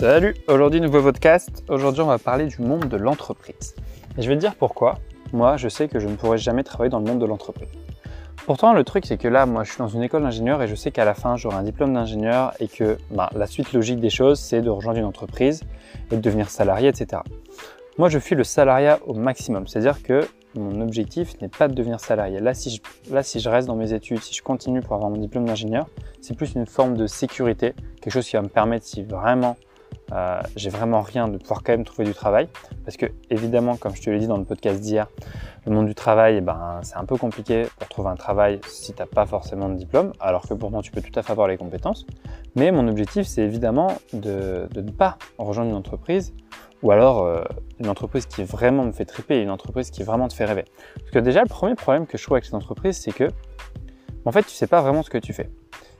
Salut, aujourd'hui nouveau podcast. Aujourd'hui on va parler du monde de l'entreprise. Et je vais te dire pourquoi. Moi je sais que je ne pourrai jamais travailler dans le monde de l'entreprise. Pourtant le truc c'est que là moi je suis dans une école d'ingénieur et je sais qu'à la fin j'aurai un diplôme d'ingénieur et que bah, la suite logique des choses c'est de rejoindre une entreprise et de devenir salarié etc. Moi je fuis le salariat au maximum. C'est-à-dire que mon objectif n'est pas de devenir salarié. Là si, je, là, si je reste dans mes études, si je continue pour avoir mon diplôme d'ingénieur, c'est plus une forme de sécurité, quelque chose qui va me permettre, si vraiment euh, j'ai vraiment rien, de pouvoir quand même trouver du travail. Parce que, évidemment, comme je te l'ai dit dans le podcast d'hier, le monde du travail, eh ben, c'est un peu compliqué pour trouver un travail si tu n'as pas forcément de diplôme, alors que pourtant tu peux tout à fait avoir les compétences. Mais mon objectif, c'est évidemment de, de, ne pas rejoindre une entreprise ou alors euh, une entreprise qui vraiment me fait triper, une entreprise qui vraiment te fait rêver. Parce que déjà, le premier problème que je trouve avec cette entreprise, c'est que, en fait, tu sais pas vraiment ce que tu fais.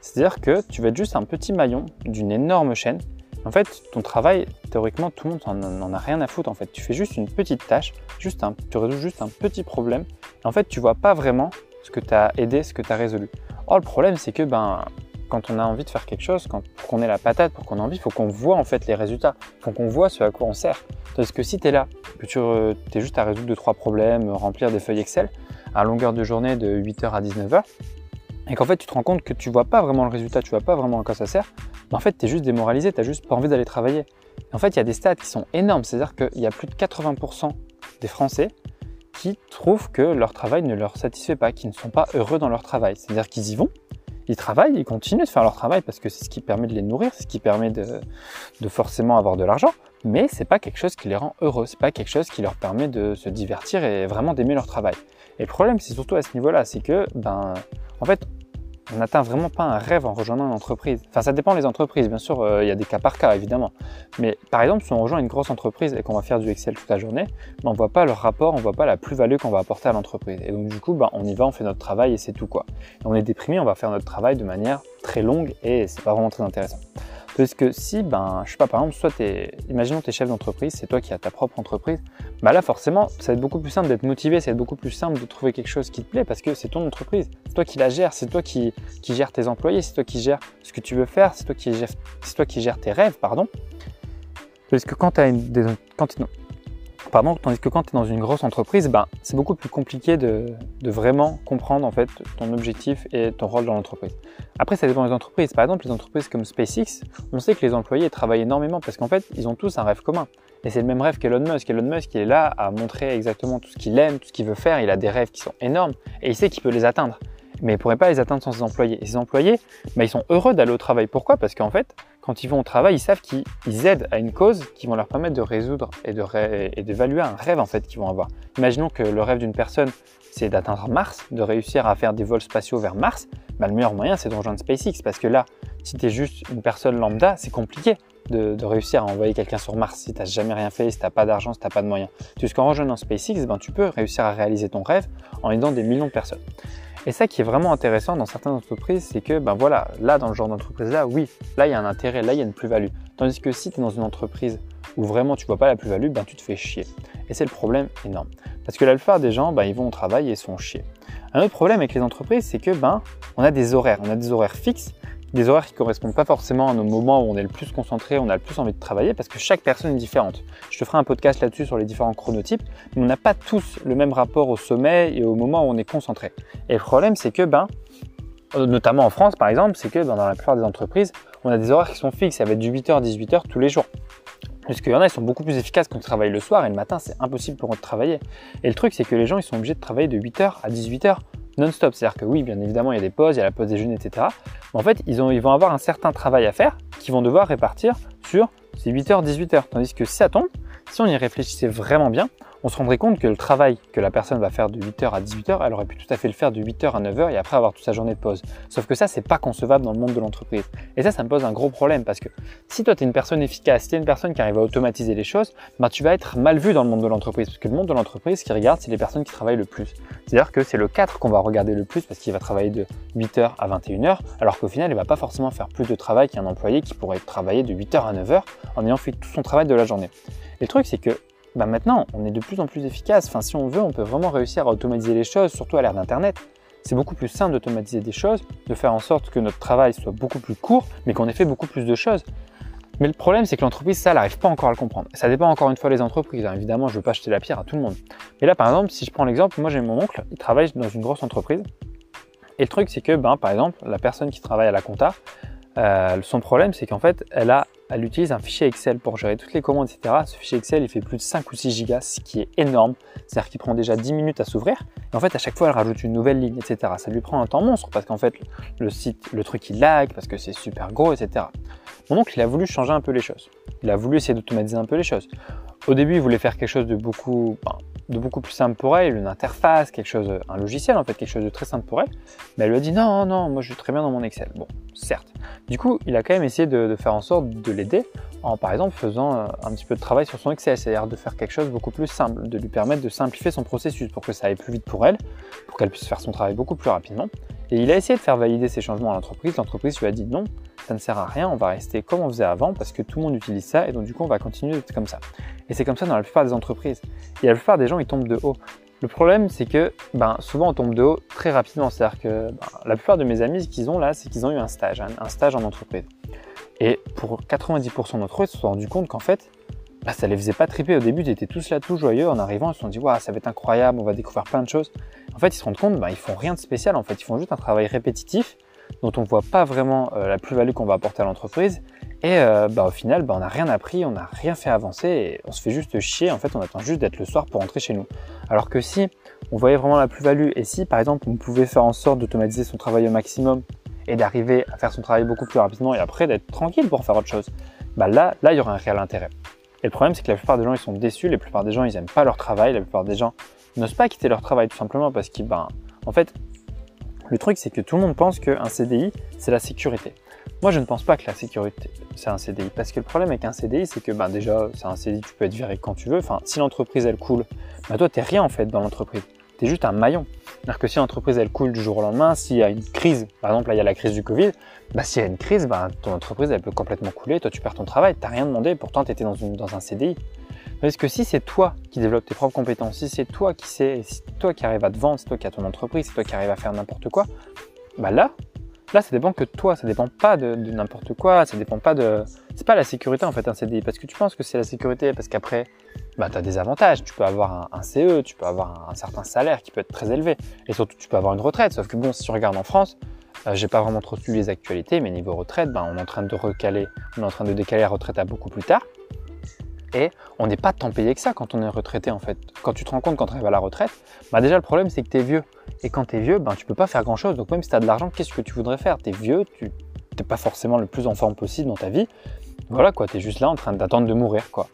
C'est-à-dire que tu vas être juste un petit maillon d'une énorme chaîne. En fait, ton travail, théoriquement, tout le monde n'en a rien à foutre. En fait, tu fais juste une petite tâche, juste tu résous juste un petit problème. En fait, tu vois pas vraiment ce que tu as aidé, ce que tu as résolu. Or, le problème, c'est que ben, quand on a envie de faire quelque chose, quand, pour qu'on ait la patate, pour qu'on ait envie, il faut qu'on voit en fait les résultats, il faut qu'on voit ce à quoi on sert. Parce que si tu es là, que tu es juste à résoudre deux, trois problèmes, remplir des feuilles Excel, à longueur de journée de 8h à 19h, et qu'en fait tu te rends compte que tu vois pas vraiment le résultat, tu vois pas vraiment à quoi ça sert, en fait tu es juste démoralisé, tu juste pas envie d'aller travailler. En fait il y a des stats qui sont énormes, c'est-à-dire qu'il y a plus de 80% des Français qui trouvent que leur travail ne leur satisfait pas, qui ne sont pas heureux dans leur travail. C'est-à-dire qu'ils y vont, ils travaillent, ils continuent de faire leur travail parce que c'est ce qui permet de les nourrir, c'est ce qui permet de, de forcément avoir de l'argent, mais c'est pas quelque chose qui les rend heureux, c'est pas quelque chose qui leur permet de se divertir et vraiment d'aimer leur travail. Et le problème, c'est surtout à ce niveau-là, c'est que, ben, en fait, on n'atteint vraiment pas un rêve en rejoignant une entreprise. Enfin, ça dépend des entreprises, bien sûr, euh, il y a des cas par cas, évidemment. Mais par exemple, si on rejoint une grosse entreprise et qu'on va faire du Excel toute la journée, ben, on voit pas le rapport, on voit pas la plus-value qu'on va apporter à l'entreprise. Et donc, du coup, ben, on y va, on fait notre travail et c'est tout, quoi. On est déprimé, on va faire notre travail de manière très longue et c'est pas vraiment très intéressant. Parce que si, ben, je sais pas, par exemple, soit t'es, imaginons t'es chef d'entreprise, c'est toi qui as ta propre entreprise, bah là, forcément, ça va être beaucoup plus simple d'être motivé, ça va être beaucoup plus simple de trouver quelque chose qui te plaît parce que c'est ton entreprise. C'est toi qui la gères, c'est toi qui, qui gères tes employés, c'est toi qui gères ce que tu veux faire, c'est toi qui gères, toi qui tes rêves, pardon. Parce que quand tu as une, quand Pardon, tandis que quand tu es dans une grosse entreprise, ben, c'est beaucoup plus compliqué de, vraiment comprendre en fait ton objectif et ton rôle dans l'entreprise. Après, ça dépend des entreprises. Par exemple, les entreprises comme SpaceX, on sait que les employés travaillent énormément parce qu'en fait, ils ont tous un rêve commun. Et c'est le même rêve qu'Elon Musk. Elon Musk, il est là à montrer exactement tout ce qu'il aime, tout ce qu'il veut faire. Il a des rêves qui sont énormes et il sait qu'il peut les atteindre mais il ne pourrait pas les atteindre sans ses employés. Et ses employés, bah, ils sont heureux d'aller au travail. Pourquoi? Parce qu'en fait, quand ils vont au travail, ils savent qu'ils aident à une cause qui vont leur permettre de résoudre et d'évaluer un rêve en fait qu'ils vont avoir. Imaginons que le rêve d'une personne, c'est d'atteindre Mars, de réussir à faire des vols spatiaux vers Mars. Bah, le meilleur moyen, c'est de rejoindre SpaceX parce que là, si tu es juste une personne lambda, c'est compliqué. De, réussir à envoyer quelqu'un sur Mars si tu n'as jamais rien fait, si tu n'as pas d'argent, si tu n'as pas de moyens. Puisqu'en rejoignant SpaceX, ben, tu peux réussir à réaliser ton rêve en aidant des millions de personnes. Et ça qui est vraiment intéressant dans certaines entreprises, c'est que ben voilà, là dans le genre d'entreprise là, oui, là il y a un intérêt, là il y a une plus-value. Tandis que si tu es dans une entreprise où vraiment tu vois pas la plus-value, ben tu te fais chier. Et c'est le problème énorme. Parce que la plupart des gens, ben, ils vont au travail et sont chiés. Un autre problème avec les entreprises, c'est que ben on a des horaires, on a des horaires fixes des horaires qui correspondent pas forcément à nos moments où on est le plus concentré, on a le plus envie de travailler parce que chaque personne est différente. Je te ferai un podcast là-dessus sur les différents chronotypes, mais on n'a pas tous le même rapport au sommeil et au moment où on est concentré. Et le problème, c'est que, ben, euh, notamment en France par exemple, c'est que ben, dans la plupart des entreprises, on a des horaires qui sont fixes, ça va être du 8h, 18h tous les jours. Parce qu'il y en a, ils sont beaucoup plus efficaces quand ils travaillent le soir et le matin, c'est impossible pour eux de travailler. Et le truc, c'est que les gens, ils sont obligés de travailler de 8h à 18h non-stop. C'est-à-dire que oui, bien évidemment, il y a des pauses, il y a la pause déjeuner, etc. Mais en fait, ils, ont, vont avoir un certain travail à faire qu'ils vont devoir répartir sur ces 8h, 18h. Tandis que si ça tombe, si on y réfléchissait vraiment bien, on se rendrait compte que le travail que la personne va faire de 8h à 18h, elle aurait pu tout à fait le faire de 8h à 9h et après avoir toute sa journée de pause. Sauf que ça, c'est pas concevable dans le monde de l'entreprise. Et ça, ça me pose un gros problème parce que si toi, tu es une personne efficace, si tu es une personne qui arrive à automatiser les choses, bah, tu vas être mal vu dans le monde de l'entreprise. Parce que le monde de l'entreprise, ce qui regarde, c'est les personnes qui travaillent le plus. C'est-à-dire que c'est le 4 qu'on va regarder le plus parce qu'il va travailler de 8h à 21h, alors qu'au final, il va pas forcément faire plus de travail qu'un employé qui pourrait travailler de 8h à 9h en ayant fait tout son travail de la journée. Et le truc, c'est que bah maintenant, on est de plus en plus efficace. Enfin, si on veut, on peut vraiment réussir à automatiser les choses, surtout à l'ère d'Internet. C'est beaucoup plus simple d'automatiser des choses, de faire en sorte que notre travail soit beaucoup plus court, mais qu'on ait fait beaucoup plus de choses. Mais le problème, c'est que l'entreprise, ça, elle n'arrive pas encore à le comprendre. Ça dépend encore une fois des entreprises. Hein. Évidemment, je ne veux pas jeter la pierre à tout le monde. Mais là, par exemple, si je prends l'exemple, moi j'ai mon oncle, il travaille dans une grosse entreprise. Et le truc, c'est que, ben, par exemple, la personne qui travaille à la compta, euh, son problème, c'est qu'en fait, elle, a, elle utilise un fichier Excel pour gérer toutes les commandes, etc. Ce fichier Excel, il fait plus de 5 ou 6 gigas, ce qui est énorme. C'est-à-dire qu'il prend déjà 10 minutes à s'ouvrir. Et en fait, à chaque fois, elle rajoute une nouvelle ligne, etc. Ça lui prend un temps monstre parce qu'en fait, le site, le truc, il lag parce que c'est super gros, etc. Mon oncle, il a voulu changer un peu les choses. Il a voulu essayer d'automatiser un peu les choses. Au début, il voulait faire quelque chose de beaucoup, ben, de beaucoup plus simple pour elle, une interface, quelque chose, un logiciel en fait, quelque chose de très simple pour elle. Mais elle lui a dit non, non, moi je suis très bien dans mon Excel. Bon, certes. Du coup, il a quand même essayé de, faire en sorte de l'aider en, par exemple, faisant euh, un petit peu de travail sur son Excel, c'est-à-dire de faire quelque chose de beaucoup plus simple, de lui permettre de simplifier son processus pour que ça aille plus vite pour elle, pour qu'elle puisse faire son travail beaucoup plus rapidement. Et il a essayé de faire valider ces changements à l'entreprise. L'entreprise lui a dit non, ça ne sert à rien, on va rester comme on faisait avant parce que tout le monde utilise ça et donc du coup on va continuer d'être comme ça. Et c'est comme ça dans la plupart des entreprises. Et la plupart des gens ils tombent de haut. Le problème c'est que ben, souvent on tombe de haut très rapidement. C'est-à-dire que ben, la plupart de mes amis ce qu'ils ont là c'est qu'ils ont eu un stage, un, stage en entreprise. Et pour 90% d'entre eux ils se sont rendus compte qu'en fait bah, ça les faisait pas triper au début, ils étaient tous là tout joyeux en arrivant, ils se sont dit waouh ça va être incroyable, on va découvrir plein de choses. En fait ils se rendent compte bah, ils font rien de spécial en fait, ils font juste un travail répétitif dont on ne voit pas vraiment euh, la plus-value qu'on va apporter à l'entreprise. Et euh, bah, au final, bah, on n'a rien appris, on n'a rien fait avancer et on se fait juste chier. En fait, on attend juste d'être le soir pour rentrer chez nous. Alors que si on voyait vraiment la plus-value et si, par exemple, on pouvait faire en sorte d'automatiser son travail au maximum et d'arriver à faire son travail beaucoup plus rapidement et après d'être tranquille pour faire autre chose, bah là, là, il y aurait un réel intérêt. Le problème, c'est que la plupart des gens, ils sont déçus, la plupart des gens, ils n'aiment pas leur travail, la plupart des gens n'osent pas quitter leur travail tout simplement parce qu'ils, ben, en fait, le truc, c'est que tout le monde pense qu'un CDI, c'est la sécurité. Moi, je ne pense pas que la sécurité, c'est un CDI. Parce que le problème avec un CDI, c'est que ben, déjà, c'est un CDI, tu peux être viré quand tu veux. Enfin, si l'entreprise, elle coule, ben, toi, tu n'es rien en fait dans l'entreprise. Tu es juste un maillon. C'est-à-dire que si l'entreprise, elle coule du jour au lendemain, s'il y a une crise, par exemple, là, il y a la crise du Covid, ben, s'il y a une crise, ben, ton entreprise, elle peut complètement couler. Toi, tu perds ton travail. Tu n'as rien demandé. Pourtant, tu étais dans, un CDI. Parce que si c'est toi qui développes tes propres compétences, si c'est toi qui sais, si toi qui arrive à te vendre, c'est toi qui as ton entreprise, c'est toi qui arrive à faire n'importe quoi, bah là, là, ça dépend que de toi, ça dépend pas de, n'importe quoi, ça dépend pas de, c'est pas la sécurité en fait un CDI, parce que tu penses que c'est la sécurité, parce qu'après, bah as des avantages, tu peux avoir un, CE, tu peux avoir un, certain salaire qui peut être très élevé, et surtout tu peux avoir une retraite, sauf que bon, si tu regardes en France, euh, j'ai pas vraiment trop suivi les actualités, mais niveau retraite, ben, on est en train de recaler, on est en train de décaler la retraite à beaucoup plus tard. Et on n'est pas tant payé que ça quand on est retraité en fait. Quand tu te rends compte quand tu arrives à la retraite, bah déjà le problème c'est que tu es vieux. Et quand tu es vieux, ben, tu peux pas faire grand chose. Donc même si tu as de l'argent, qu'est-ce que tu voudrais faire? Tu es vieux, tu n'es pas forcément le plus en forme possible dans ta vie. Voilà quoi, tu es juste là en train d'attendre de mourir quoi.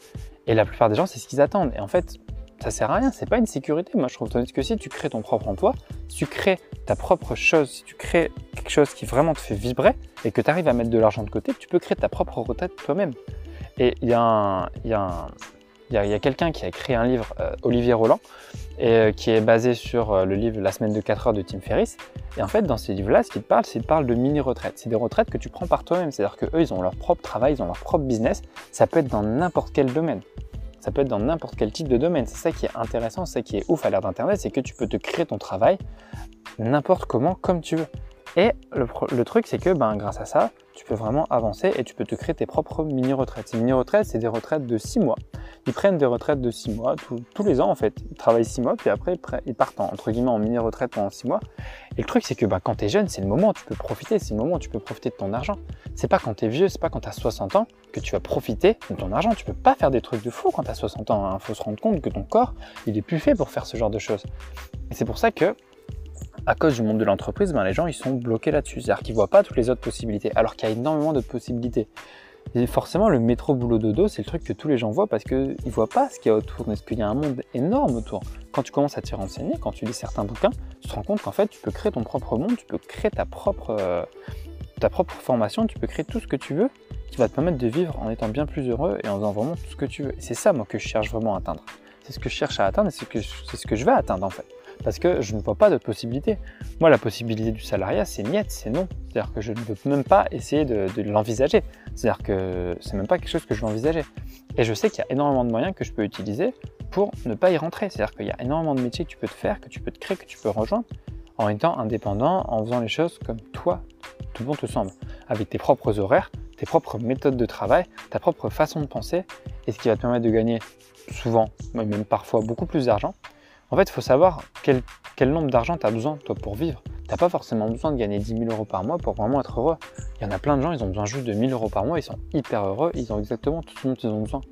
Et la plupart des gens, c'est ce qu'ils attendent. Et en fait, ça sert à rien, c'est pas une sécurité. Moi je trouve que si tu crées ton propre emploi, si tu crées ta propre chose, si tu crées quelque chose qui vraiment te fait vibrer et que tu arrives à mettre de l'argent de côté, tu peux créer ta propre retraite toi-même. Et il y a, quelqu'un qui a écrit un livre, euh, Olivier Roland, et, euh, qui est basé sur euh, le livre La semaine de 4 heures de Tim Ferriss. Et en fait, dans ce livre-là, ce qu'il parle, c'est de mini-retraites. C'est des retraites que tu prends par toi-même. C'est-à-dire qu'eux, ils ont leur propre travail, ils ont leur propre business. Ça peut être dans n'importe quel domaine. Ça peut être dans n'importe quel type de domaine. C'est ça qui est intéressant, c'est ça qui est ouf à l'ère d'Internet, c'est que tu peux te créer ton travail n'importe comment, comme tu veux. Et le, truc, c'est que ben, grâce à ça, tu peux vraiment avancer et tu peux te créer tes propres mini-retraites. Ces mini-retraites, c'est des retraites de 6 mois. Ils prennent des retraites de 6 mois tous les ans en fait. Ils travaillent 6 mois, puis après ils partent en, entre guillemets en mini-retraite pendant 6 mois. Et le truc, c'est que ben, quand tu es jeune, c'est le moment où tu peux profiter, c'est le moment où tu peux profiter de ton argent. C'est pas quand tu es vieux, c'est pas quand tu as 60 ans que tu vas profiter de ton argent. Tu peux pas faire des trucs de fou quand tu as 60 ans. Il hein. faut se rendre compte que ton corps, il est plus fait pour faire ce genre de choses. Et c'est pour ça que à cause du monde de l'entreprise, ben, les gens ils sont bloqués là-dessus. C'est-à-dire qu'ils voient pas toutes les autres possibilités, alors qu'il y a énormément d'autres possibilités. Forcément, le métro boulot dodo, c'est le truc que tous les gens voient parce qu'ils ne voient pas ce qu'il y a autour. Est-ce qu'il y a un monde énorme autour Quand tu commences à t'y renseigner, quand tu lis certains bouquins, tu te rends compte qu'en fait, tu peux créer ton propre monde, tu peux créer ta propre, euh, ta propre formation, tu peux créer tout ce que tu veux qui va te permettre de vivre en étant bien plus heureux et en faisant vraiment tout ce que tu veux. C'est ça, moi, que je cherche vraiment à atteindre. C'est ce que je cherche à atteindre et c'est ce que je vais atteindre en fait parce que je ne vois pas de possibilité. Moi, la possibilité du salariat, c'est niet, c'est non. C'est-à-dire que je ne veux même pas essayer de, l'envisager. C'est-à-dire que c'est même pas quelque chose que je veux envisager. Et je sais qu'il y a énormément de moyens que je peux utiliser pour ne pas y rentrer. C'est-à-dire qu'il y a énormément de métiers que tu peux te faire, que tu peux te créer, que tu peux rejoindre en étant indépendant, en faisant les choses comme toi, tout bon te semble, avec tes propres horaires, tes propres méthodes de travail, ta propre façon de penser, et ce qui va te permettre de gagner souvent, même parfois beaucoup plus d'argent. En fait, il faut savoir quel, nombre d'argent tu as besoin toi pour vivre. Tu n'as pas forcément besoin de gagner 10 000 euros par mois pour vraiment être heureux. Il y en a plein de gens, ils ont besoin juste de 1000 euros par mois, ils sont hyper heureux, ils ont exactement tout ce dont ils ont besoin.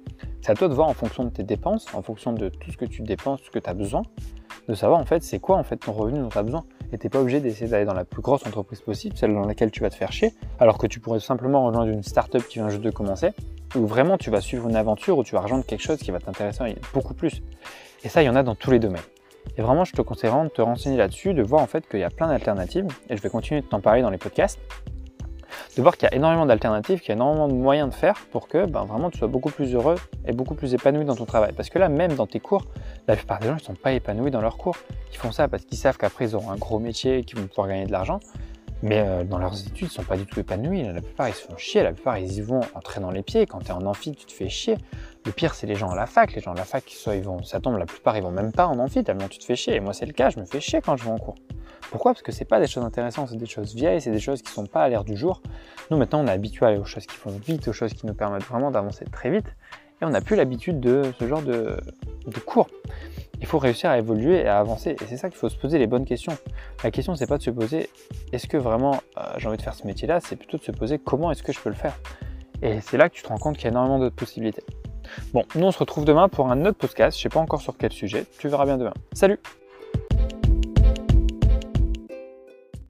C'est à toi de voir en fonction de tes dépenses, en fonction de tout ce que tu dépenses, ce que tu as besoin, de savoir en fait c'est quoi en fait ton revenu dont tu as besoin. Et t'es pas obligé d'essayer d'aller dans la plus grosse entreprise possible, celle dans laquelle tu vas te faire chier, alors que tu pourrais simplement rejoindre une startup qui vient juste de commencer, ou vraiment tu vas suivre une aventure où tu vas rejoindre quelque chose qui va t'intéresser beaucoup plus. Et ça, il y en a dans tous les domaines. Et vraiment, je te conseille de te renseigner là-dessus, de voir en fait qu'il y a plein d'alternatives, et je vais continuer de t'en parler dans les podcasts de voir qu'il y a énormément d'alternatives, qu'il y a énormément de moyens de faire pour que ben, vraiment tu sois beaucoup plus heureux et beaucoup plus épanoui dans ton travail. Parce que là, même dans tes cours, la plupart des gens ne sont pas épanouis dans leurs cours. Ils font ça parce qu'ils savent qu'après ils auront un gros métier qu'ils vont pouvoir gagner de l'argent. Mais euh, dans leurs études, ils ne sont pas du tout épanouis. La plupart, ils se font chier. La plupart, ils y vont entrer dans les pieds. Quand tu es en amphi, tu te fais chier. Le pire, c'est les gens à la fac. Les gens à la fac, soit ils vont, ça tombe, la plupart, ils vont même pas en amphi tellement tu te fais chier. Et moi, c'est le cas. Je me fais chier quand je vais en cours. Pourquoi? Parce que c'est pas des choses intéressantes, c'est des choses vieilles, c'est des choses qui sont pas à l'air du jour. Nous maintenant on est habitué à aller aux choses qui font vite, aux choses qui nous permettent vraiment d'avancer très vite, et on n'a plus l'habitude de ce genre de, cours. Il faut réussir à évoluer et à avancer, et c'est ça qu'il faut se poser les bonnes questions. La question c'est pas de se poser est-ce que vraiment euh, j'ai envie de faire ce métier-là, c'est plutôt de se poser comment est-ce que je peux le faire? Et c'est là que tu te rends compte qu'il y a énormément d'autres possibilités. Bon, nous on se retrouve demain pour un autre podcast, je sais pas encore sur quel sujet, tu verras bien demain. Salut